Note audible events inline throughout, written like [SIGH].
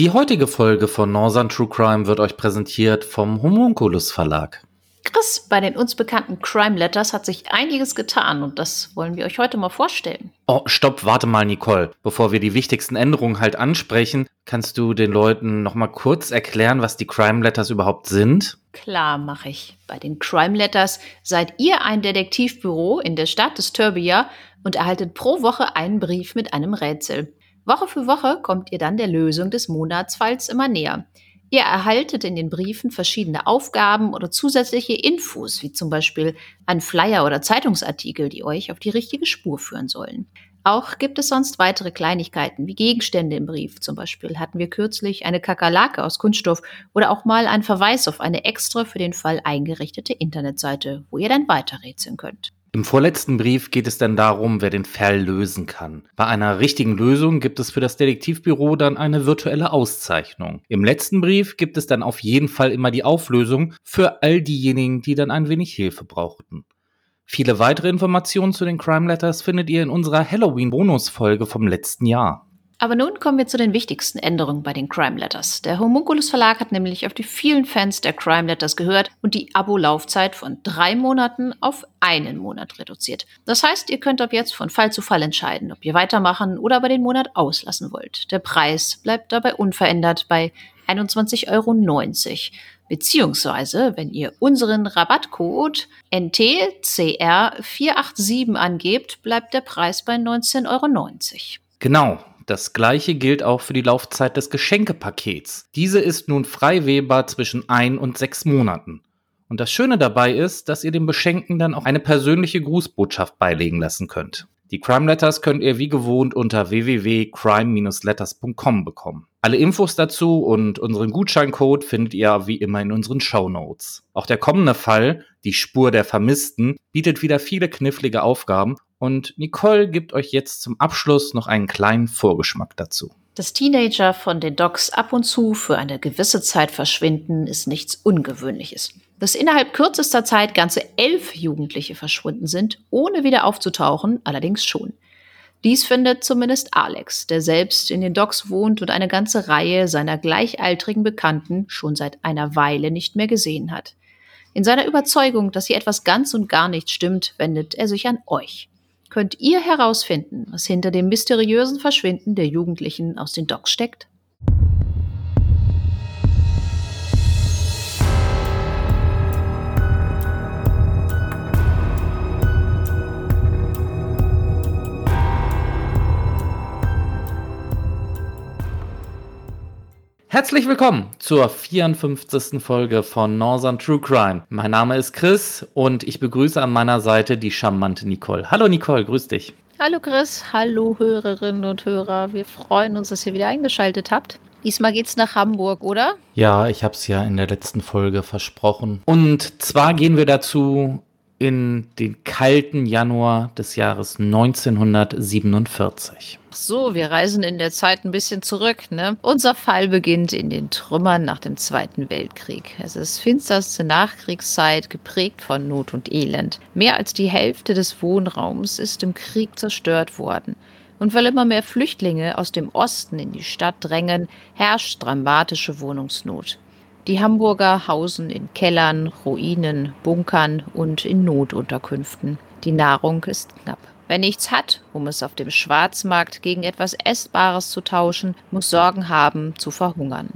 Die heutige Folge von Northern True Crime wird euch präsentiert vom Homunculus Verlag. Chris, bei den uns bekannten Crime Letters hat sich einiges getan und das wollen wir euch heute mal vorstellen. Oh, stopp, warte mal, Nicole. Bevor wir die wichtigsten Änderungen halt ansprechen, kannst du den Leuten noch mal kurz erklären, was die Crime Letters überhaupt sind? Klar, mache ich. Bei den Crime Letters seid ihr ein Detektivbüro in der Stadt des Turbia und erhaltet pro Woche einen Brief mit einem Rätsel. Woche für Woche kommt ihr dann der Lösung des Monatsfalls immer näher. Ihr erhaltet in den Briefen verschiedene Aufgaben oder zusätzliche Infos, wie zum Beispiel ein Flyer oder Zeitungsartikel, die euch auf die richtige Spur führen sollen. Auch gibt es sonst weitere Kleinigkeiten wie Gegenstände im Brief. Zum Beispiel hatten wir kürzlich eine Kakerlake aus Kunststoff oder auch mal einen Verweis auf eine extra für den Fall eingerichtete Internetseite, wo ihr dann weiterrätseln könnt. Im vorletzten Brief geht es dann darum, wer den Fall lösen kann. Bei einer richtigen Lösung gibt es für das Detektivbüro dann eine virtuelle Auszeichnung. Im letzten Brief gibt es dann auf jeden Fall immer die Auflösung für all diejenigen, die dann ein wenig Hilfe brauchten. Viele weitere Informationen zu den Crime Letters findet ihr in unserer Halloween-Bonus-Folge vom letzten Jahr. Aber nun kommen wir zu den wichtigsten Änderungen bei den Crime Letters. Der Homunculus Verlag hat nämlich auf die vielen Fans der Crime Letters gehört und die Abo-Laufzeit von drei Monaten auf einen Monat reduziert. Das heißt, ihr könnt ab jetzt von Fall zu Fall entscheiden, ob ihr weitermachen oder aber den Monat auslassen wollt. Der Preis bleibt dabei unverändert bei 21,90 Euro. Beziehungsweise, wenn ihr unseren Rabattcode NTCR487 angebt, bleibt der Preis bei 19,90 Euro. Genau, das gleiche gilt auch für die Laufzeit des Geschenkepakets. Diese ist nun frei wählbar zwischen ein und sechs Monaten. Und das Schöne dabei ist, dass ihr dem Beschenken dann auch eine persönliche Grußbotschaft beilegen lassen könnt. Die Crime Letters könnt ihr wie gewohnt unter www.crime-letters.com bekommen. Alle Infos dazu und unseren Gutscheincode findet ihr wie immer in unseren Show Notes. Auch der kommende Fall, die Spur der Vermissten, bietet wieder viele knifflige Aufgaben und Nicole gibt euch jetzt zum Abschluss noch einen kleinen Vorgeschmack dazu. Dass Teenager von den Docs ab und zu für eine gewisse Zeit verschwinden, ist nichts Ungewöhnliches. Dass innerhalb kürzester Zeit ganze elf Jugendliche verschwunden sind, ohne wieder aufzutauchen, allerdings schon. Dies findet zumindest Alex, der selbst in den Docks wohnt und eine ganze Reihe seiner gleichaltrigen Bekannten schon seit einer Weile nicht mehr gesehen hat. In seiner Überzeugung, dass hier etwas ganz und gar nicht stimmt, wendet er sich an euch könnt ihr herausfinden, was hinter dem mysteriösen Verschwinden der Jugendlichen aus den Docks steckt? Herzlich willkommen zur 54. Folge von Northern True Crime. Mein Name ist Chris und ich begrüße an meiner Seite die charmante Nicole. Hallo Nicole, grüß dich. Hallo Chris, hallo Hörerinnen und Hörer. Wir freuen uns, dass ihr wieder eingeschaltet habt. Diesmal geht's nach Hamburg, oder? Ja, ich habe es ja in der letzten Folge versprochen. Und zwar gehen wir dazu in den kalten Januar des Jahres 1947. So, wir reisen in der Zeit ein bisschen zurück. Ne? Unser Fall beginnt in den Trümmern nach dem Zweiten Weltkrieg. Es ist finsterste Nachkriegszeit, geprägt von Not und Elend. Mehr als die Hälfte des Wohnraums ist im Krieg zerstört worden. Und weil immer mehr Flüchtlinge aus dem Osten in die Stadt drängen, herrscht dramatische Wohnungsnot. Die Hamburger hausen in Kellern, Ruinen, Bunkern und in Notunterkünften. Die Nahrung ist knapp. Wer nichts hat, um es auf dem Schwarzmarkt gegen etwas Essbares zu tauschen, muss Sorgen haben, zu verhungern.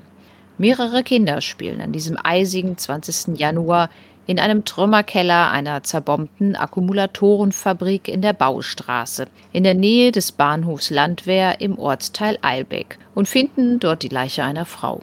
Mehrere Kinder spielen an diesem eisigen 20. Januar in einem Trümmerkeller einer zerbombten Akkumulatorenfabrik in der Baustraße, in der Nähe des Bahnhofs Landwehr im Ortsteil Eilbeck und finden dort die Leiche einer Frau.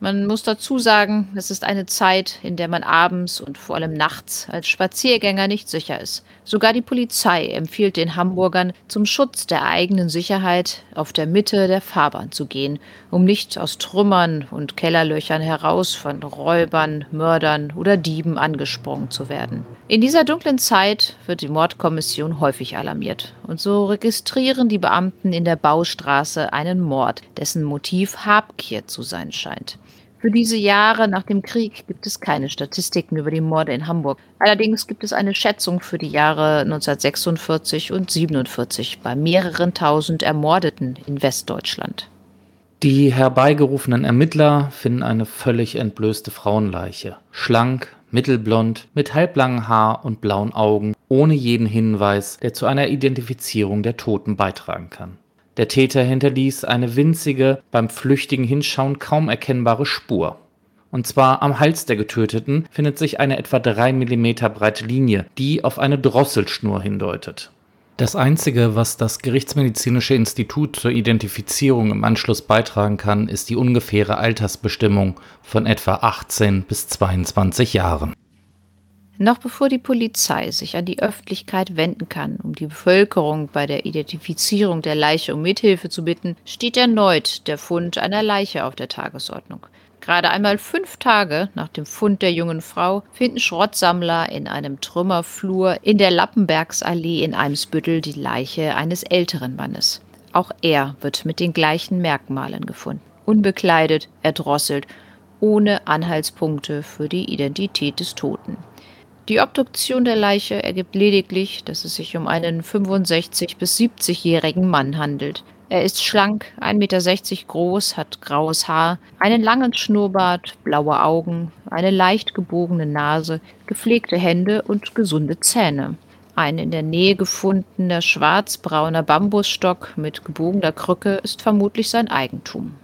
Man muss dazu sagen, es ist eine Zeit, in der man abends und vor allem nachts als Spaziergänger nicht sicher ist. Sogar die Polizei empfiehlt den Hamburgern, zum Schutz der eigenen Sicherheit auf der Mitte der Fahrbahn zu gehen, um nicht aus Trümmern und Kellerlöchern heraus von Räubern, Mördern oder Dieben angesprungen zu werden. In dieser dunklen Zeit wird die Mordkommission häufig alarmiert. Und so registrieren die Beamten in der Baustraße einen Mord, dessen Motiv Habgier zu sein scheint. Für diese Jahre nach dem Krieg gibt es keine Statistiken über die Morde in Hamburg. Allerdings gibt es eine Schätzung für die Jahre 1946 und 1947 bei mehreren tausend Ermordeten in Westdeutschland. Die herbeigerufenen Ermittler finden eine völlig entblößte Frauenleiche. Schlank, mittelblond, mit halblangem Haar und blauen Augen, ohne jeden Hinweis, der zu einer Identifizierung der Toten beitragen kann. Der Täter hinterließ eine winzige, beim flüchtigen Hinschauen kaum erkennbare Spur. Und zwar am Hals der Getöteten findet sich eine etwa drei Millimeter breite Linie, die auf eine Drosselschnur hindeutet. Das Einzige, was das Gerichtsmedizinische Institut zur Identifizierung im Anschluss beitragen kann, ist die ungefähre Altersbestimmung von etwa 18 bis 22 Jahren. Noch bevor die Polizei sich an die Öffentlichkeit wenden kann, um die Bevölkerung bei der Identifizierung der Leiche um Mithilfe zu bitten, steht erneut der Fund einer Leiche auf der Tagesordnung. Gerade einmal fünf Tage nach dem Fund der jungen Frau finden Schrottsammler in einem Trümmerflur in der Lappenbergsallee in Eimsbüttel die Leiche eines älteren Mannes. Auch er wird mit den gleichen Merkmalen gefunden. Unbekleidet, erdrosselt, ohne Anhaltspunkte für die Identität des Toten. Die Obduktion der Leiche ergibt lediglich, dass es sich um einen 65- bis 70-jährigen Mann handelt. Er ist schlank, 1,60 Meter groß, hat graues Haar, einen langen Schnurrbart, blaue Augen, eine leicht gebogene Nase, gepflegte Hände und gesunde Zähne. Ein in der Nähe gefundener schwarzbrauner Bambusstock mit gebogener Krücke ist vermutlich sein Eigentum.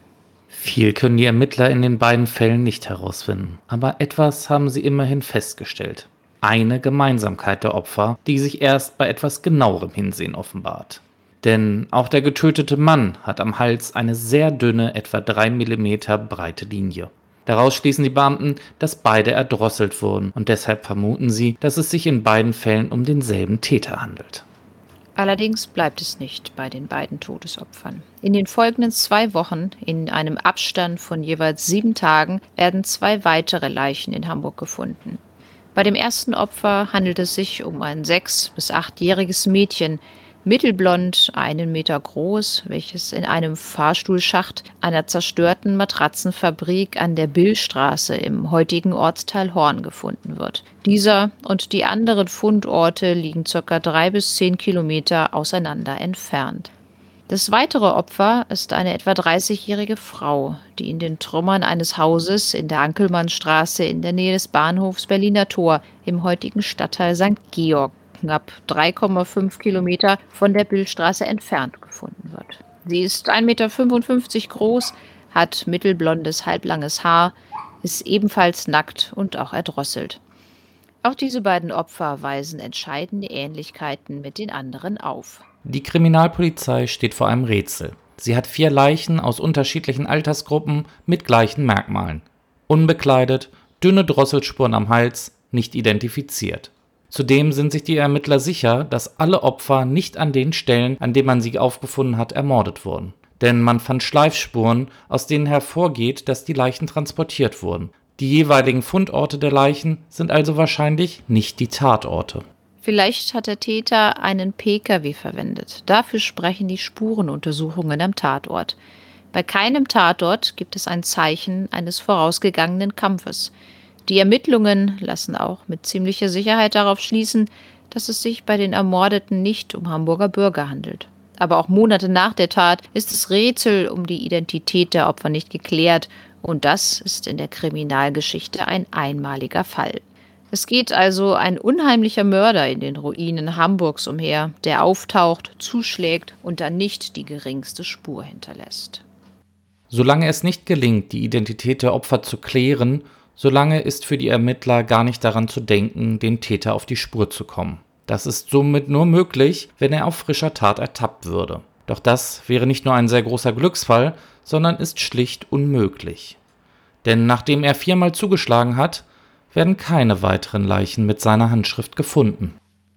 Viel können die Ermittler in den beiden Fällen nicht herausfinden, aber etwas haben sie immerhin festgestellt. Eine Gemeinsamkeit der Opfer, die sich erst bei etwas genauerem Hinsehen offenbart. Denn auch der getötete Mann hat am Hals eine sehr dünne, etwa drei Millimeter breite Linie. Daraus schließen die Beamten, dass beide erdrosselt wurden und deshalb vermuten sie, dass es sich in beiden Fällen um denselben Täter handelt. Allerdings bleibt es nicht bei den beiden Todesopfern. In den folgenden zwei Wochen, in einem Abstand von jeweils sieben Tagen, werden zwei weitere Leichen in Hamburg gefunden. Bei dem ersten Opfer handelt es sich um ein sechs- bis achtjähriges Mädchen, mittelblond, einen Meter groß, welches in einem Fahrstuhlschacht einer zerstörten Matratzenfabrik an der Billstraße im heutigen Ortsteil Horn gefunden wird. Dieser und die anderen Fundorte liegen circa drei bis zehn Kilometer auseinander entfernt. Das weitere Opfer ist eine etwa 30-jährige Frau, die in den Trümmern eines Hauses in der Ankelmannstraße in der Nähe des Bahnhofs Berliner Tor im heutigen Stadtteil St. Georg knapp 3,5 Kilometer von der Billstraße entfernt gefunden wird. Sie ist 1,55 Meter groß, hat mittelblondes, halblanges Haar, ist ebenfalls nackt und auch erdrosselt. Auch diese beiden Opfer weisen entscheidende Ähnlichkeiten mit den anderen auf. Die Kriminalpolizei steht vor einem Rätsel. Sie hat vier Leichen aus unterschiedlichen Altersgruppen mit gleichen Merkmalen. Unbekleidet, dünne Drosselspuren am Hals, nicht identifiziert. Zudem sind sich die Ermittler sicher, dass alle Opfer nicht an den Stellen, an denen man sie aufgefunden hat, ermordet wurden. Denn man fand Schleifspuren, aus denen hervorgeht, dass die Leichen transportiert wurden. Die jeweiligen Fundorte der Leichen sind also wahrscheinlich nicht die Tatorte. Vielleicht hat der Täter einen Pkw verwendet. Dafür sprechen die Spurenuntersuchungen am Tatort. Bei keinem Tatort gibt es ein Zeichen eines vorausgegangenen Kampfes. Die Ermittlungen lassen auch mit ziemlicher Sicherheit darauf schließen, dass es sich bei den Ermordeten nicht um Hamburger Bürger handelt. Aber auch Monate nach der Tat ist das Rätsel um die Identität der Opfer nicht geklärt und das ist in der Kriminalgeschichte ein einmaliger Fall. Es geht also ein unheimlicher Mörder in den Ruinen Hamburgs umher, der auftaucht, zuschlägt und dann nicht die geringste Spur hinterlässt. Solange es nicht gelingt, die Identität der Opfer zu klären Solange ist für die Ermittler gar nicht daran zu denken, dem Täter auf die Spur zu kommen. Das ist somit nur möglich, wenn er auf frischer Tat ertappt würde. Doch das wäre nicht nur ein sehr großer Glücksfall, sondern ist schlicht unmöglich. Denn nachdem er viermal zugeschlagen hat, werden keine weiteren Leichen mit seiner Handschrift gefunden.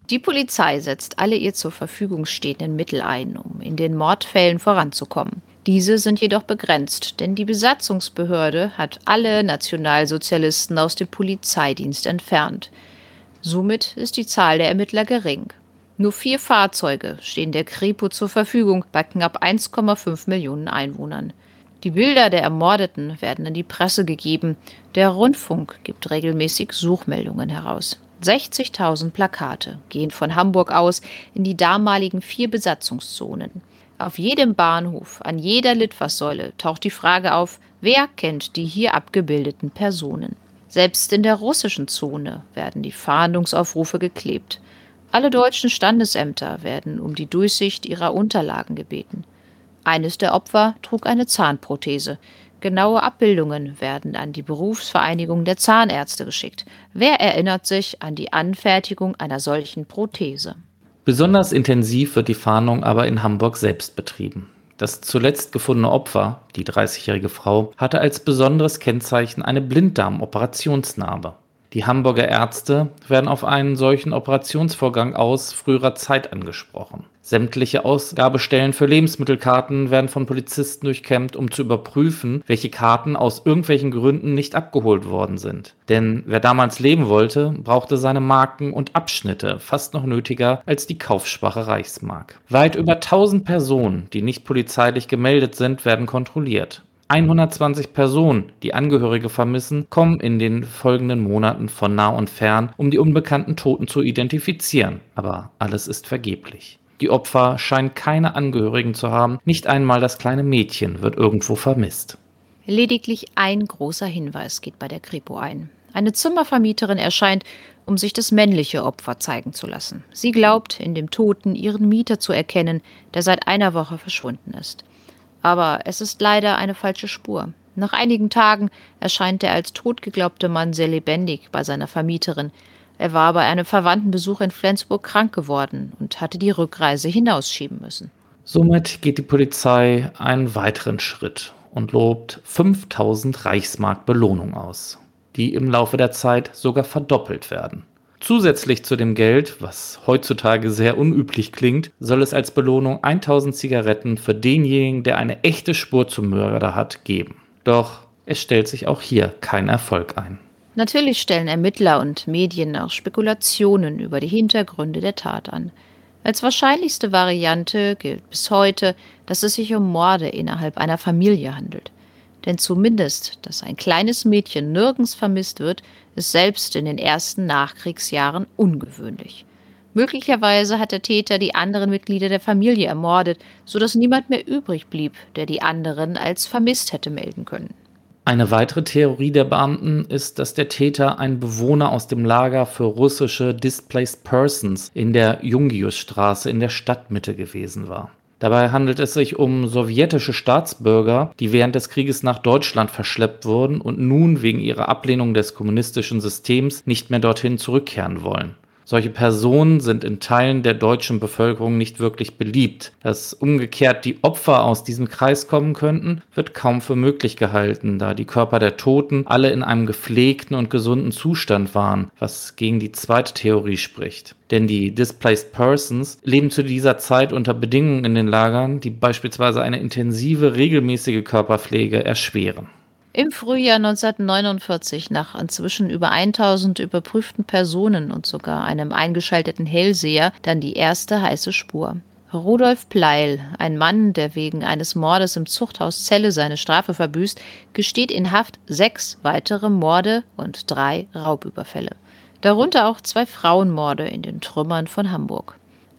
Die Polizei setzt alle ihr zur Verfügung stehenden Mittel ein, um in den Mordfällen voranzukommen. Diese sind jedoch begrenzt, denn die Besatzungsbehörde hat alle Nationalsozialisten aus dem Polizeidienst entfernt. Somit ist die Zahl der Ermittler gering. Nur vier Fahrzeuge stehen der Kripo zur Verfügung bei knapp 1,5 Millionen Einwohnern. Die Bilder der Ermordeten werden an die Presse gegeben. Der Rundfunk gibt regelmäßig Suchmeldungen heraus. 60.000 Plakate gehen von Hamburg aus in die damaligen vier Besatzungszonen. Auf jedem Bahnhof, an jeder Litfaßsäule taucht die Frage auf, wer kennt die hier abgebildeten Personen. Selbst in der russischen Zone werden die Fahndungsaufrufe geklebt. Alle deutschen Standesämter werden um die Durchsicht ihrer Unterlagen gebeten. Eines der Opfer trug eine Zahnprothese. Genaue Abbildungen werden an die Berufsvereinigung der Zahnärzte geschickt. Wer erinnert sich an die Anfertigung einer solchen Prothese? Besonders intensiv wird die Fahndung aber in Hamburg selbst betrieben. Das zuletzt gefundene Opfer, die 30-jährige Frau, hatte als besonderes Kennzeichen eine Blinddarmoperationsnarbe. Die Hamburger Ärzte werden auf einen solchen Operationsvorgang aus früherer Zeit angesprochen. Sämtliche Ausgabestellen für Lebensmittelkarten werden von Polizisten durchkämmt, um zu überprüfen, welche Karten aus irgendwelchen Gründen nicht abgeholt worden sind. Denn wer damals leben wollte, brauchte seine Marken und Abschnitte fast noch nötiger als die kaufschwache Reichsmark. Weit über 1000 Personen, die nicht polizeilich gemeldet sind, werden kontrolliert. 120 Personen, die Angehörige vermissen, kommen in den folgenden Monaten von nah und fern, um die unbekannten Toten zu identifizieren. Aber alles ist vergeblich. Die Opfer scheinen keine Angehörigen zu haben, nicht einmal das kleine Mädchen wird irgendwo vermisst. Lediglich ein großer Hinweis geht bei der Kripo ein. Eine Zimmervermieterin erscheint, um sich das männliche Opfer zeigen zu lassen. Sie glaubt, in dem Toten ihren Mieter zu erkennen, der seit einer Woche verschwunden ist. Aber es ist leider eine falsche Spur. Nach einigen Tagen erscheint der als tot geglaubte Mann sehr lebendig bei seiner Vermieterin, er war bei einem Verwandtenbesuch in Flensburg krank geworden und hatte die Rückreise hinausschieben müssen. Somit geht die Polizei einen weiteren Schritt und lobt 5000 Reichsmark Belohnung aus, die im Laufe der Zeit sogar verdoppelt werden. Zusätzlich zu dem Geld, was heutzutage sehr unüblich klingt, soll es als Belohnung 1000 Zigaretten für denjenigen, der eine echte Spur zum Mörder hat, geben. Doch es stellt sich auch hier kein Erfolg ein. Natürlich stellen Ermittler und Medien auch Spekulationen über die Hintergründe der Tat an. Als wahrscheinlichste Variante gilt bis heute, dass es sich um Morde innerhalb einer Familie handelt. Denn zumindest, dass ein kleines Mädchen nirgends vermisst wird, ist selbst in den ersten Nachkriegsjahren ungewöhnlich. Möglicherweise hat der Täter die anderen Mitglieder der Familie ermordet, sodass niemand mehr übrig blieb, der die anderen als vermisst hätte melden können. Eine weitere Theorie der Beamten ist, dass der Täter ein Bewohner aus dem Lager für russische Displaced Persons in der Jungiusstraße in der Stadtmitte gewesen war. Dabei handelt es sich um sowjetische Staatsbürger, die während des Krieges nach Deutschland verschleppt wurden und nun wegen ihrer Ablehnung des kommunistischen Systems nicht mehr dorthin zurückkehren wollen. Solche Personen sind in Teilen der deutschen Bevölkerung nicht wirklich beliebt. Dass umgekehrt die Opfer aus diesem Kreis kommen könnten, wird kaum für möglich gehalten, da die Körper der Toten alle in einem gepflegten und gesunden Zustand waren, was gegen die zweite Theorie spricht. Denn die Displaced Persons leben zu dieser Zeit unter Bedingungen in den Lagern, die beispielsweise eine intensive, regelmäßige Körperpflege erschweren. Im Frühjahr 1949, nach inzwischen über 1000 überprüften Personen und sogar einem eingeschalteten Hellseher, dann die erste heiße Spur. Rudolf Pleil, ein Mann, der wegen eines Mordes im Zuchthaus Celle seine Strafe verbüßt, gesteht in Haft sechs weitere Morde und drei Raubüberfälle. Darunter auch zwei Frauenmorde in den Trümmern von Hamburg.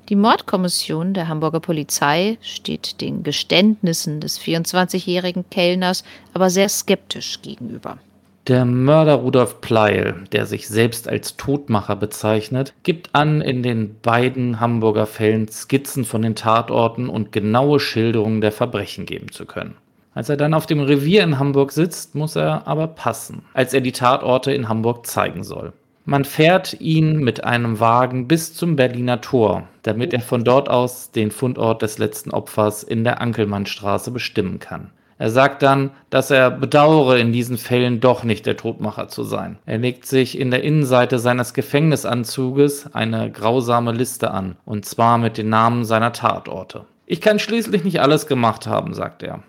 Die Mordkommission der Hamburger Polizei steht den Geständnissen des 24-jährigen Kellners aber sehr skeptisch gegenüber. Der Mörder Rudolf Pleil, der sich selbst als Todmacher bezeichnet, gibt an, in den beiden Hamburger Fällen Skizzen von den Tatorten und genaue Schilderungen der Verbrechen geben zu können. Als er dann auf dem Revier in Hamburg sitzt, muss er aber passen, als er die Tatorte in Hamburg zeigen soll. Man fährt ihn mit einem Wagen bis zum Berliner Tor, damit er von dort aus den Fundort des letzten Opfers in der Ankelmannstraße bestimmen kann. Er sagt dann, dass er bedauere, in diesen Fällen doch nicht der Todmacher zu sein. Er legt sich in der Innenseite seines Gefängnisanzuges eine grausame Liste an, und zwar mit den Namen seiner Tatorte. Ich kann schließlich nicht alles gemacht haben, sagt er.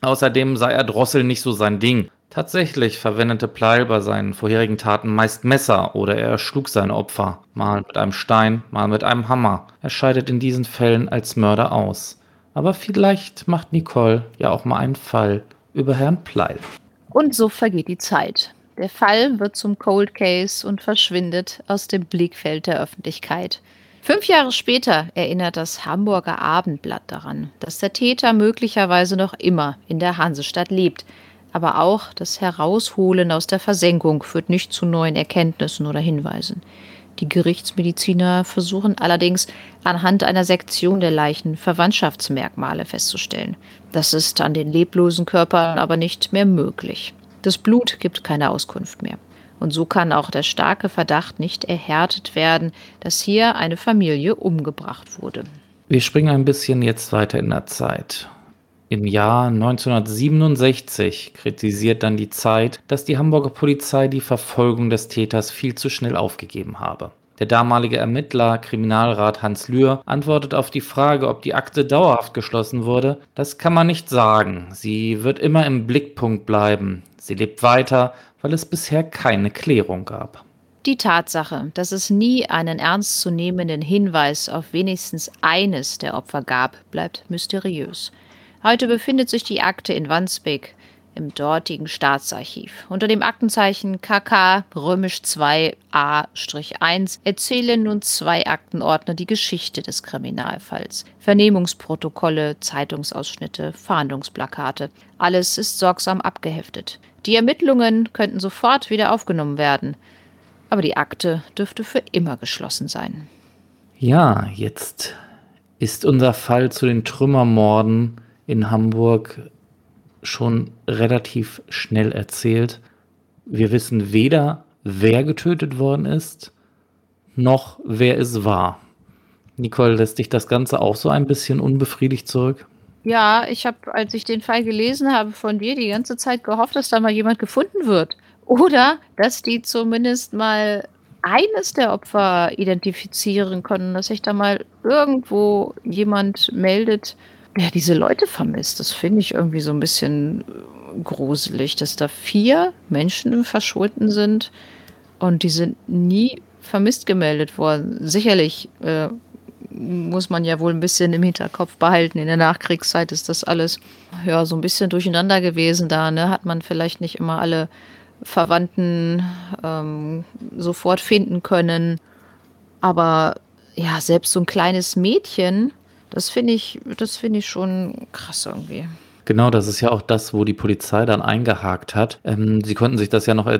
Außerdem sei er Drossel nicht so sein Ding, Tatsächlich verwendete Pleil bei seinen vorherigen Taten meist Messer oder er schlug seine Opfer, mal mit einem Stein, mal mit einem Hammer. Er scheidet in diesen Fällen als Mörder aus. Aber vielleicht macht Nicole ja auch mal einen Fall über Herrn Pleil. Und so vergeht die Zeit. Der Fall wird zum Cold Case und verschwindet aus dem Blickfeld der Öffentlichkeit. Fünf Jahre später erinnert das Hamburger Abendblatt daran, dass der Täter möglicherweise noch immer in der Hansestadt lebt. Aber auch das Herausholen aus der Versenkung führt nicht zu neuen Erkenntnissen oder Hinweisen. Die Gerichtsmediziner versuchen allerdings anhand einer Sektion der Leichen Verwandtschaftsmerkmale festzustellen. Das ist an den leblosen Körpern aber nicht mehr möglich. Das Blut gibt keine Auskunft mehr. Und so kann auch der starke Verdacht nicht erhärtet werden, dass hier eine Familie umgebracht wurde. Wir springen ein bisschen jetzt weiter in der Zeit. Im Jahr 1967 kritisiert dann die Zeit, dass die Hamburger Polizei die Verfolgung des Täters viel zu schnell aufgegeben habe. Der damalige Ermittler, Kriminalrat Hans Lühr, antwortet auf die Frage, ob die Akte dauerhaft geschlossen wurde. Das kann man nicht sagen. Sie wird immer im Blickpunkt bleiben. Sie lebt weiter, weil es bisher keine Klärung gab. Die Tatsache, dass es nie einen ernstzunehmenden Hinweis auf wenigstens eines der Opfer gab, bleibt mysteriös. Heute befindet sich die Akte in Wandsbek im dortigen Staatsarchiv. Unter dem Aktenzeichen KK römisch 2 A-1 erzählen nun zwei Aktenordner die Geschichte des Kriminalfalls. Vernehmungsprotokolle, Zeitungsausschnitte, Fahndungsplakate. Alles ist sorgsam abgeheftet. Die Ermittlungen könnten sofort wieder aufgenommen werden. Aber die Akte dürfte für immer geschlossen sein. Ja, jetzt ist unser Fall zu den Trümmermorden in Hamburg schon relativ schnell erzählt. Wir wissen weder, wer getötet worden ist, noch wer es war. Nicole, lässt dich das Ganze auch so ein bisschen unbefriedigt zurück? Ja, ich habe, als ich den Fall gelesen habe von dir, die ganze Zeit gehofft, dass da mal jemand gefunden wird. Oder dass die zumindest mal eines der Opfer identifizieren können, dass sich da mal irgendwo jemand meldet, ja, diese Leute vermisst. Das finde ich irgendwie so ein bisschen äh, gruselig, dass da vier Menschen verschwunden sind und die sind nie vermisst gemeldet worden. Sicherlich äh, muss man ja wohl ein bisschen im Hinterkopf behalten. In der Nachkriegszeit ist das alles ja so ein bisschen durcheinander gewesen. Da ne, hat man vielleicht nicht immer alle Verwandten ähm, sofort finden können. Aber ja, selbst so ein kleines Mädchen, das finde ich, das finde ich schon krass irgendwie. Genau, das ist ja auch das, wo die Polizei dann eingehakt hat. Ähm, sie konnten sich das ja noch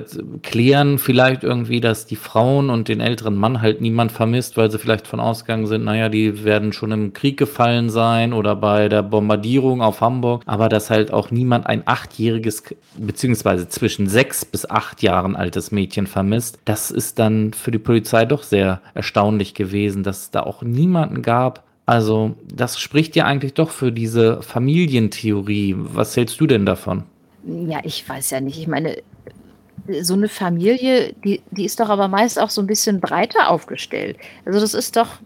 klären, vielleicht irgendwie, dass die Frauen und den älteren Mann halt niemand vermisst, weil sie vielleicht von ausgegangen sind, naja, die werden schon im Krieg gefallen sein oder bei der Bombardierung auf Hamburg, aber dass halt auch niemand ein achtjähriges, beziehungsweise zwischen sechs bis acht Jahren altes Mädchen vermisst. Das ist dann für die Polizei doch sehr erstaunlich gewesen, dass es da auch niemanden gab, also, das spricht ja eigentlich doch für diese Familientheorie. Was hältst du denn davon? Ja, ich weiß ja nicht. Ich meine, so eine Familie, die, die ist doch aber meist auch so ein bisschen breiter aufgestellt. Also das ist doch,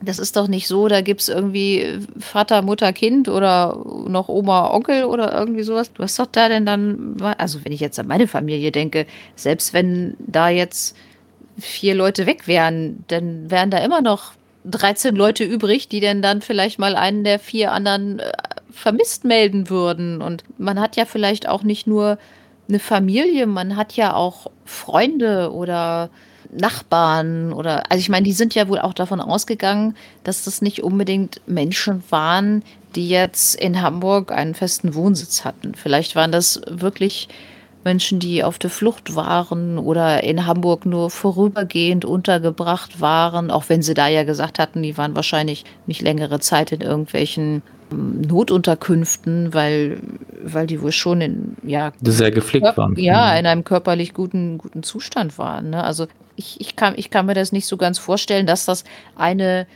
das ist doch nicht so, da gibt es irgendwie Vater, Mutter, Kind oder noch Oma, Onkel oder irgendwie sowas. Du hast doch da denn dann, also wenn ich jetzt an meine Familie denke, selbst wenn da jetzt vier Leute weg wären, dann wären da immer noch 13 Leute übrig, die denn dann vielleicht mal einen der vier anderen äh, vermisst melden würden. Und man hat ja vielleicht auch nicht nur eine Familie, man hat ja auch Freunde oder Nachbarn oder, also ich meine, die sind ja wohl auch davon ausgegangen, dass das nicht unbedingt Menschen waren, die jetzt in Hamburg einen festen Wohnsitz hatten. Vielleicht waren das wirklich Menschen, die auf der Flucht waren oder in Hamburg nur vorübergehend untergebracht waren, auch wenn sie da ja gesagt hatten, die waren wahrscheinlich nicht längere Zeit in irgendwelchen ähm, Notunterkünften, weil, weil die wohl schon in, ja, sehr gepflegt waren. Ja, mhm. in einem körperlich guten, guten Zustand waren. Ne? Also ich, ich, kann, ich kann mir das nicht so ganz vorstellen, dass das eine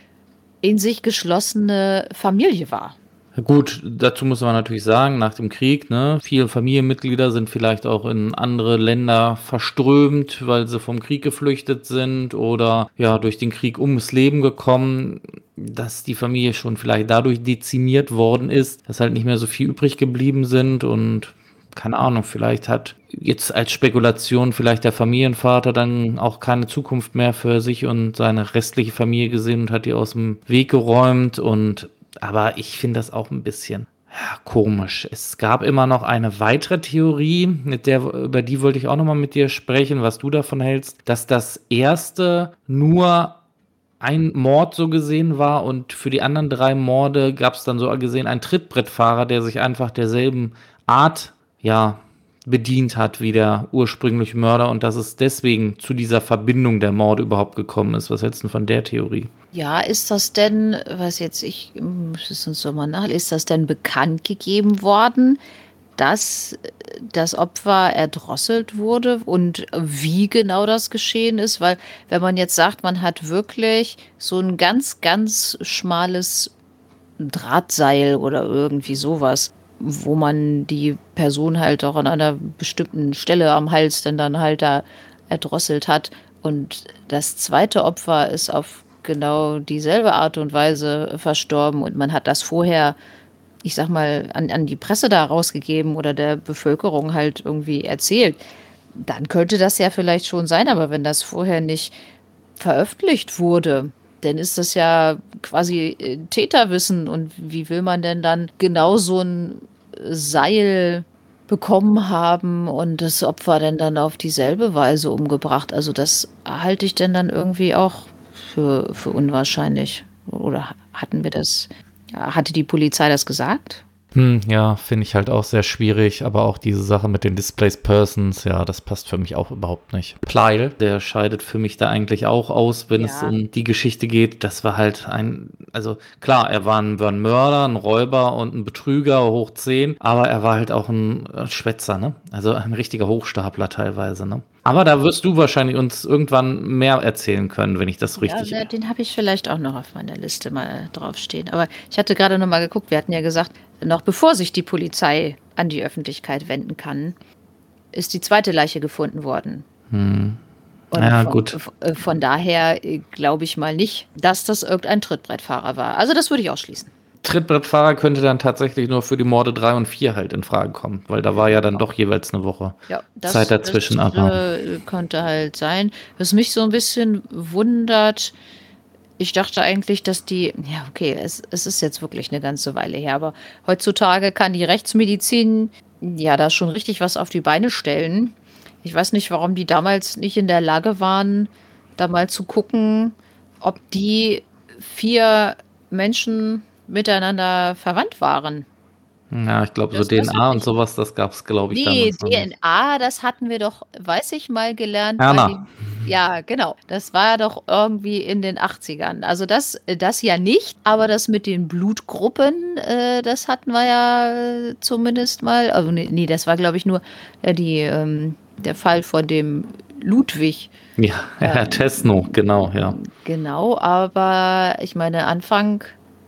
in sich geschlossene Familie war. Gut, dazu muss man natürlich sagen, nach dem Krieg, ne, viele Familienmitglieder sind vielleicht auch in andere Länder verströmt, weil sie vom Krieg geflüchtet sind oder ja durch den Krieg ums Leben gekommen, dass die Familie schon vielleicht dadurch dezimiert worden ist, dass halt nicht mehr so viel übrig geblieben sind und keine Ahnung, vielleicht hat jetzt als Spekulation vielleicht der Familienvater dann auch keine Zukunft mehr für sich und seine restliche Familie gesehen und hat die aus dem Weg geräumt und aber ich finde das auch ein bisschen ja, komisch. Es gab immer noch eine weitere Theorie, mit der, über die wollte ich auch nochmal mit dir sprechen, was du davon hältst, dass das erste nur ein Mord so gesehen war und für die anderen drei Morde gab es dann so gesehen einen Trittbrettfahrer, der sich einfach derselben Art, ja, bedient hat wie der ursprüngliche Mörder und dass es deswegen zu dieser Verbindung der Morde überhaupt gekommen ist. Was hältst du von der Theorie? Ja, ist das denn, was jetzt, ich muss es uns so mal nach, ist das denn bekannt gegeben worden, dass das Opfer erdrosselt wurde und wie genau das geschehen ist? Weil wenn man jetzt sagt, man hat wirklich so ein ganz, ganz schmales Drahtseil oder irgendwie sowas, wo man die Person halt auch an einer bestimmten Stelle am Hals dann dann halt da erdrosselt hat. Und das zweite Opfer ist auf genau dieselbe Art und Weise verstorben und man hat das vorher, ich sag mal, an, an die Presse da rausgegeben oder der Bevölkerung halt irgendwie erzählt. Dann könnte das ja vielleicht schon sein, aber wenn das vorher nicht veröffentlicht wurde, dann ist das ja quasi äh, Täterwissen. Und wie will man denn dann genau so ein Seil bekommen haben und das Opfer denn dann auf dieselbe Weise umgebracht? Also das halte ich denn dann irgendwie auch für, für unwahrscheinlich. Oder hatten wir das, hatte die Polizei das gesagt? Hm, ja, finde ich halt auch sehr schwierig, aber auch diese Sache mit den Displaced Persons, ja, das passt für mich auch überhaupt nicht. Pleil, der scheidet für mich da eigentlich auch aus, wenn ja. es um die Geschichte geht. Das war halt ein, also klar, er war ein, war ein Mörder, ein Räuber und ein Betrüger hoch 10, aber er war halt auch ein Schwätzer, ne? Also ein richtiger Hochstapler teilweise, ne? Aber da wirst du wahrscheinlich uns irgendwann mehr erzählen können, wenn ich das richtig. Ja, den habe ich vielleicht auch noch auf meiner Liste mal draufstehen. Aber ich hatte gerade noch mal geguckt, wir hatten ja gesagt, noch bevor sich die Polizei an die Öffentlichkeit wenden kann, ist die zweite Leiche gefunden worden. Hm. ja, von, gut. Äh, von daher äh, glaube ich mal nicht, dass das irgendein Trittbrettfahrer war. Also das würde ich ausschließen. Trittbrettfahrer könnte dann tatsächlich nur für die Morde 3 und 4 halt in Frage kommen, weil da war ja dann doch jeweils eine Woche ja, das, Zeit dazwischen. Das, aber äh, könnte halt sein. Was mich so ein bisschen wundert, ich dachte eigentlich, dass die, ja, okay, es, es ist jetzt wirklich eine ganze Weile her, aber heutzutage kann die Rechtsmedizin ja da schon richtig was auf die Beine stellen. Ich weiß nicht, warum die damals nicht in der Lage waren, da mal zu gucken, ob die vier Menschen miteinander verwandt waren. Ja, ich glaube, so DNA und sowas, das gab es, glaube ich, Nee, DNA, das hatten wir doch, weiß ich mal, gelernt. Erna. ja, genau. Das war doch irgendwie in den 80ern. Also das, das ja nicht, aber das mit den Blutgruppen, äh, das hatten wir ja zumindest mal. Also nee, nee das war, glaube ich, nur äh, die, ähm, der Fall von dem Ludwig. Ja, [LAUGHS] Herr ähm, Tesno, genau, ja. Genau, aber ich meine, Anfang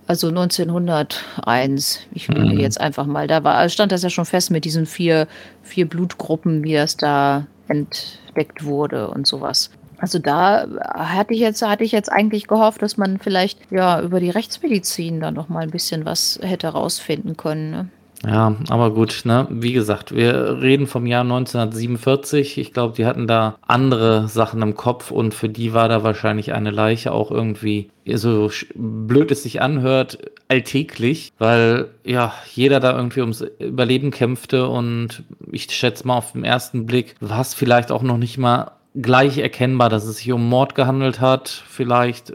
also 1901, ich will mhm. jetzt einfach mal, da war, stand das ja schon fest mit diesen vier, vier Blutgruppen, wie das da entdeckt wurde und sowas. Also da hatte ich jetzt, hatte ich jetzt eigentlich gehofft, dass man vielleicht ja über die Rechtsmedizin da noch mal ein bisschen was hätte rausfinden können. Ne? Ja, aber gut, ne? Wie gesagt, wir reden vom Jahr 1947. Ich glaube, die hatten da andere Sachen im Kopf und für die war da wahrscheinlich eine Leiche auch irgendwie, so blöd es sich anhört, alltäglich, weil ja jeder da irgendwie ums Überleben kämpfte und ich schätze mal auf den ersten Blick war es vielleicht auch noch nicht mal gleich erkennbar, dass es sich um Mord gehandelt hat. Vielleicht,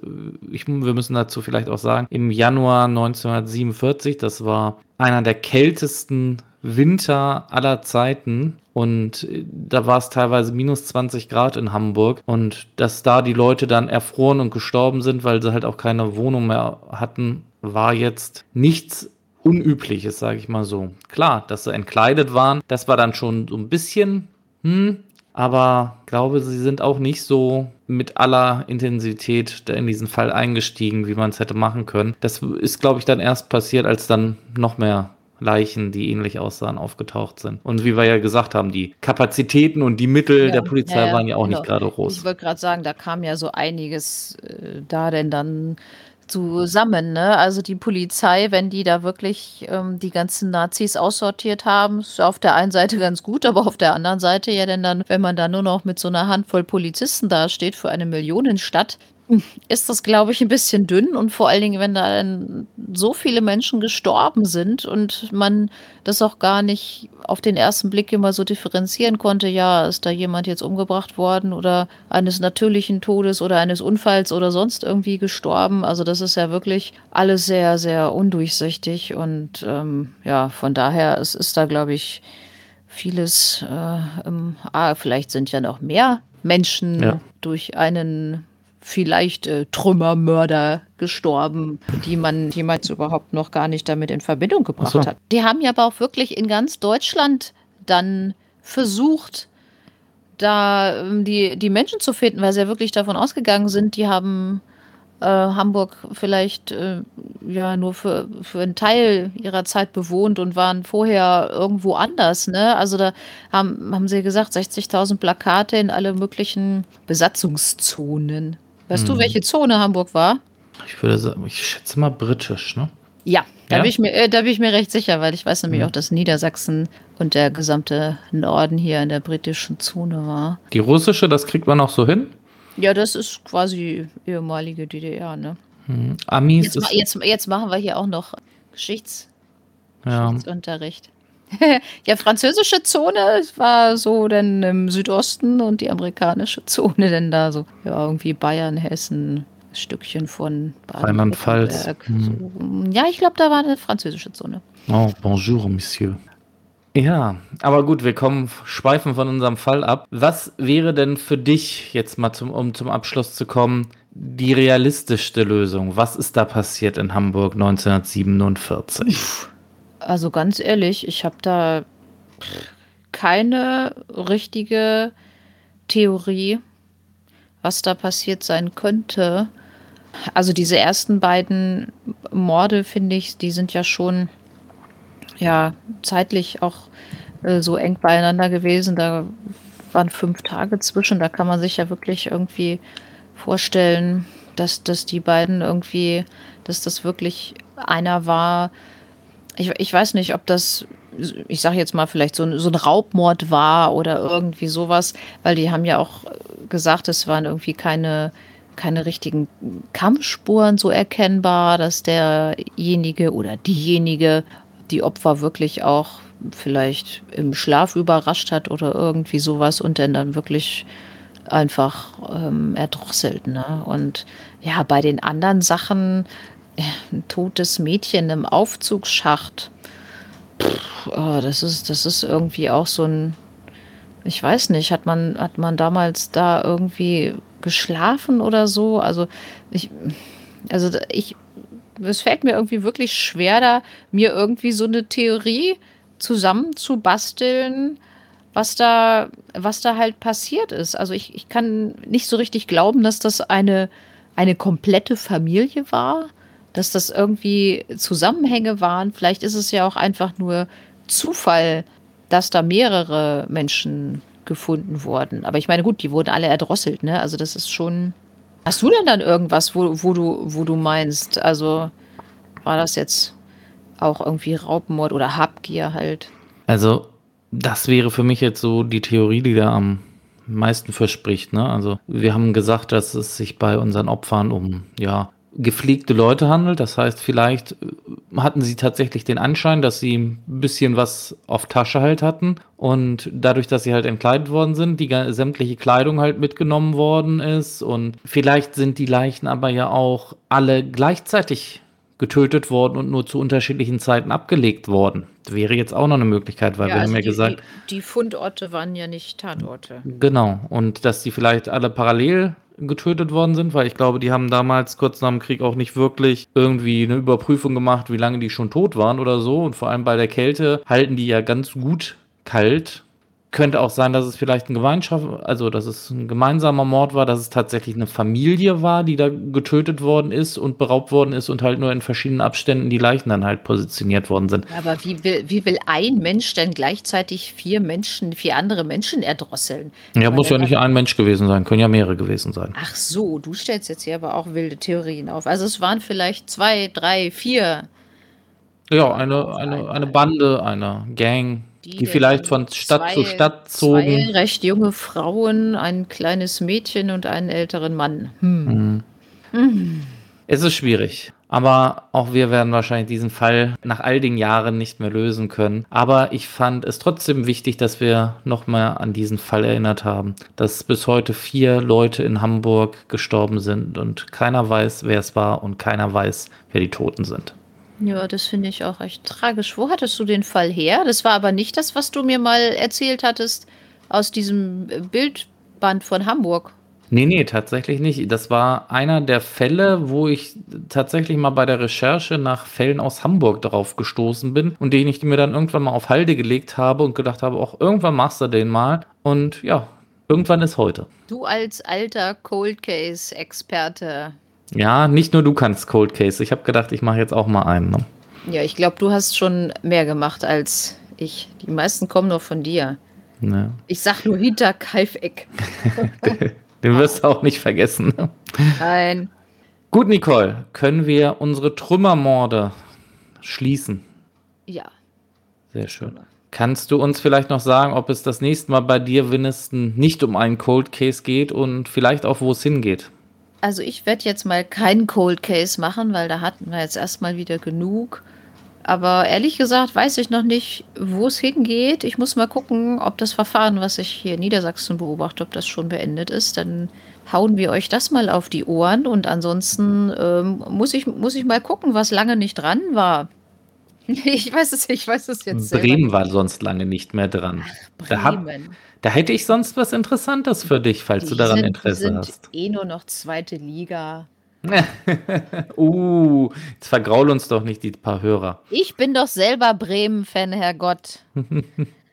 ich, wir müssen dazu vielleicht auch sagen, im Januar 1947, das war einer der kältesten Winter aller Zeiten. Und äh, da war es teilweise minus 20 Grad in Hamburg. Und dass da die Leute dann erfroren und gestorben sind, weil sie halt auch keine Wohnung mehr hatten, war jetzt nichts Unübliches, sage ich mal so. Klar, dass sie entkleidet waren, das war dann schon so ein bisschen, hm, aber glaube, sie sind auch nicht so mit aller Intensität in diesen Fall eingestiegen, wie man es hätte machen können. Das ist, glaube ich, dann erst passiert, als dann noch mehr Leichen, die ähnlich aussahen, aufgetaucht sind. Und wie wir ja gesagt haben, die Kapazitäten und die Mittel ja, der Polizei ja, waren ja auch genau. nicht gerade groß. Ich wollte gerade sagen, da kam ja so einiges äh, da denn dann zusammen. Ne? Also die Polizei, wenn die da wirklich ähm, die ganzen Nazis aussortiert haben, ist auf der einen Seite ganz gut, aber auf der anderen Seite ja denn dann, wenn man da nur noch mit so einer Handvoll Polizisten dasteht für eine Millionenstadt, ist das, glaube ich, ein bisschen dünn und vor allen Dingen, wenn da dann so viele Menschen gestorben sind und man das auch gar nicht auf den ersten Blick immer so differenzieren konnte, ja, ist da jemand jetzt umgebracht worden oder eines natürlichen Todes oder eines Unfalls oder sonst irgendwie gestorben. Also das ist ja wirklich alles sehr, sehr undurchsichtig und ähm, ja, von daher es ist da, glaube ich, vieles, äh, im, ah, vielleicht sind ja noch mehr Menschen ja. durch einen vielleicht äh, Trümmermörder gestorben, die man jemals überhaupt noch gar nicht damit in Verbindung gebracht so. hat. Die haben ja aber auch wirklich in ganz Deutschland dann versucht, da ähm, die, die Menschen zu finden, weil sie ja wirklich davon ausgegangen sind, die haben äh, Hamburg vielleicht äh, ja nur für, für einen Teil ihrer Zeit bewohnt und waren vorher irgendwo anders. Ne? Also da haben, haben sie gesagt, 60.000 Plakate in alle möglichen Besatzungszonen. Weißt hm. du, welche Zone Hamburg war? Ich würde sagen, ich schätze mal britisch, ne? Ja, da, ja? Bin, ich mir, äh, da bin ich mir recht sicher, weil ich weiß nämlich hm. auch, dass Niedersachsen und der gesamte Norden hier in der britischen Zone war. Die russische, das kriegt man auch so hin? Ja, das ist quasi ehemalige DDR, ne? Hm. Amis. Jetzt, jetzt, jetzt, machen wir hier auch noch Geschichts ja. Geschichtsunterricht. [LAUGHS] ja, französische Zone war so dann im Südosten und die amerikanische Zone dann da so, ja, irgendwie Bayern, Hessen, Stückchen von Rheinland-Pfalz. Hm. Ja, ich glaube, da war eine französische Zone. Oh, bonjour, Monsieur. Ja, aber gut, wir kommen, schweifen von unserem Fall ab. Was wäre denn für dich, jetzt mal zum, um zum Abschluss zu kommen, die realistischste Lösung? Was ist da passiert in Hamburg 1947? Also ganz ehrlich, ich habe da keine richtige Theorie, was da passiert sein könnte. Also diese ersten beiden Morde, finde ich, die sind ja schon ja zeitlich auch äh, so eng beieinander gewesen. Da waren fünf Tage zwischen. Da kann man sich ja wirklich irgendwie vorstellen, dass, dass die beiden irgendwie, dass das wirklich einer war. Ich, ich weiß nicht, ob das, ich sage jetzt mal, vielleicht so ein, so ein Raubmord war oder irgendwie sowas, weil die haben ja auch gesagt, es waren irgendwie keine, keine richtigen Kampfspuren so erkennbar, dass derjenige oder diejenige die Opfer wirklich auch vielleicht im Schlaf überrascht hat oder irgendwie sowas und dann dann wirklich einfach ähm, erdrosselt. Ne? Und ja, bei den anderen Sachen, ein totes Mädchen im Aufzugsschacht, pff, oh, das, ist, das ist irgendwie auch so ein, ich weiß nicht, hat man, hat man damals da irgendwie geschlafen oder so? Also ich, also ich es fällt mir irgendwie wirklich schwer, da mir irgendwie so eine Theorie zusammenzubasteln, was da, was da halt passiert ist. Also ich, ich kann nicht so richtig glauben, dass das eine, eine komplette Familie war, dass das irgendwie Zusammenhänge waren. Vielleicht ist es ja auch einfach nur Zufall, dass da mehrere Menschen gefunden wurden. Aber ich meine, gut, die wurden alle erdrosselt, ne? Also das ist schon Hast du denn dann irgendwas, wo, wo, du, wo du meinst, also war das jetzt auch irgendwie Raubmord oder Habgier halt? Also, das wäre für mich jetzt so die Theorie, die da am meisten verspricht. Ne? Also, wir haben gesagt, dass es sich bei unseren Opfern um ja, gepflegte Leute handelt. Das heißt, vielleicht äh, hatten sie tatsächlich den Anschein, dass sie ein bisschen was auf Tasche halt hatten. Und dadurch, dass sie halt entkleidet worden sind, die sämtliche Kleidung halt mitgenommen worden ist. Und vielleicht sind die Leichen aber ja auch alle gleichzeitig getötet worden und nur zu unterschiedlichen Zeiten abgelegt worden. Das wäre jetzt auch noch eine Möglichkeit, weil ja, wir also haben ja die, gesagt. Die, die Fundorte waren ja nicht Tatorte. Genau. Und dass die vielleicht alle parallel getötet worden sind, weil ich glaube, die haben damals kurz nach dem Krieg auch nicht wirklich irgendwie eine Überprüfung gemacht, wie lange die schon tot waren oder so. Und vor allem bei der Kälte halten die ja ganz gut kalt könnte auch sein, dass es vielleicht ein Gemeinschaft, also dass es ein gemeinsamer Mord war, dass es tatsächlich eine Familie war, die da getötet worden ist und beraubt worden ist und halt nur in verschiedenen Abständen die Leichen dann halt positioniert worden sind. Aber wie will, wie will ein Mensch denn gleichzeitig vier Menschen, vier andere Menschen erdrosseln? Ja, muss ja nicht ein Mensch gewesen sein, können ja mehrere gewesen sein. Ach so, du stellst jetzt hier aber auch wilde Theorien auf. Also es waren vielleicht zwei, drei, vier. Ja, eine, eine, eine Bande, eine Gang die, die vielleicht von Stadt zwei, zu Stadt zogen. Zwei recht junge Frauen, ein kleines Mädchen und einen älteren Mann. Hm. Mhm. Es ist schwierig. Aber auch wir werden wahrscheinlich diesen Fall nach all den Jahren nicht mehr lösen können. Aber ich fand es trotzdem wichtig, dass wir nochmal an diesen Fall erinnert haben. Dass bis heute vier Leute in Hamburg gestorben sind und keiner weiß, wer es war und keiner weiß, wer die Toten sind. Ja, das finde ich auch echt tragisch. Wo hattest du den Fall her? Das war aber nicht das, was du mir mal erzählt hattest aus diesem Bildband von Hamburg. Nee, nee, tatsächlich nicht. Das war einer der Fälle, wo ich tatsächlich mal bei der Recherche nach Fällen aus Hamburg darauf gestoßen bin und den ich mir dann irgendwann mal auf Halde gelegt habe und gedacht habe, auch irgendwann machst du den mal. Und ja, irgendwann ist heute. Du als alter Cold Case-Experte. Ja, nicht nur du kannst Cold Case. Ich habe gedacht, ich mache jetzt auch mal einen. Ne? Ja, ich glaube, du hast schon mehr gemacht als ich. Die meisten kommen nur von dir. Ja. Ich sag nur hinter Kaifeck. [LAUGHS] Den wirst du auch nicht vergessen. Nein. Gut, Nicole, können wir unsere Trümmermorde schließen? Ja. Sehr schön. Kannst du uns vielleicht noch sagen, ob es das nächste Mal bei dir, Winston, nicht um einen Cold Case geht und vielleicht auch, wo es hingeht? Also ich werde jetzt mal keinen Cold Case machen, weil da hatten wir jetzt erstmal wieder genug. Aber ehrlich gesagt weiß ich noch nicht, wo es hingeht. Ich muss mal gucken, ob das Verfahren, was ich hier in Niedersachsen beobachte, ob das schon beendet ist. Dann hauen wir euch das mal auf die Ohren. Und ansonsten ähm, muss, ich, muss ich mal gucken, was lange nicht dran war. [LAUGHS] Ich weiß es, ich weiß es jetzt. Bremen war sonst lange nicht mehr dran. Ach, hab, da, hätte ich sonst was Interessantes für dich, falls die du daran sind, Interesse sind hast. Eh nur noch zweite Liga. [LAUGHS] uh, jetzt vergraul uns doch nicht die paar Hörer. Ich bin doch selber Bremen-Fan, Herrgott. [LAUGHS]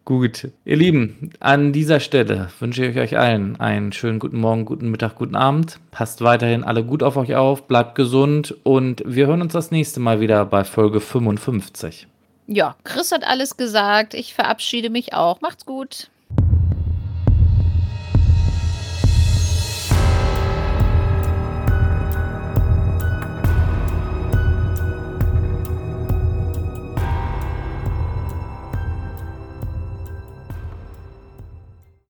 Gut, ihr Lieben, an dieser Stelle wünsche ich euch allen einen schönen guten Morgen, guten Mittag, guten Abend. Passt weiterhin alle gut auf euch auf, bleibt gesund und wir hören uns das nächste Mal wieder bei Folge 55. Ja, Chris hat alles gesagt. Ich verabschiede mich auch. Macht's gut.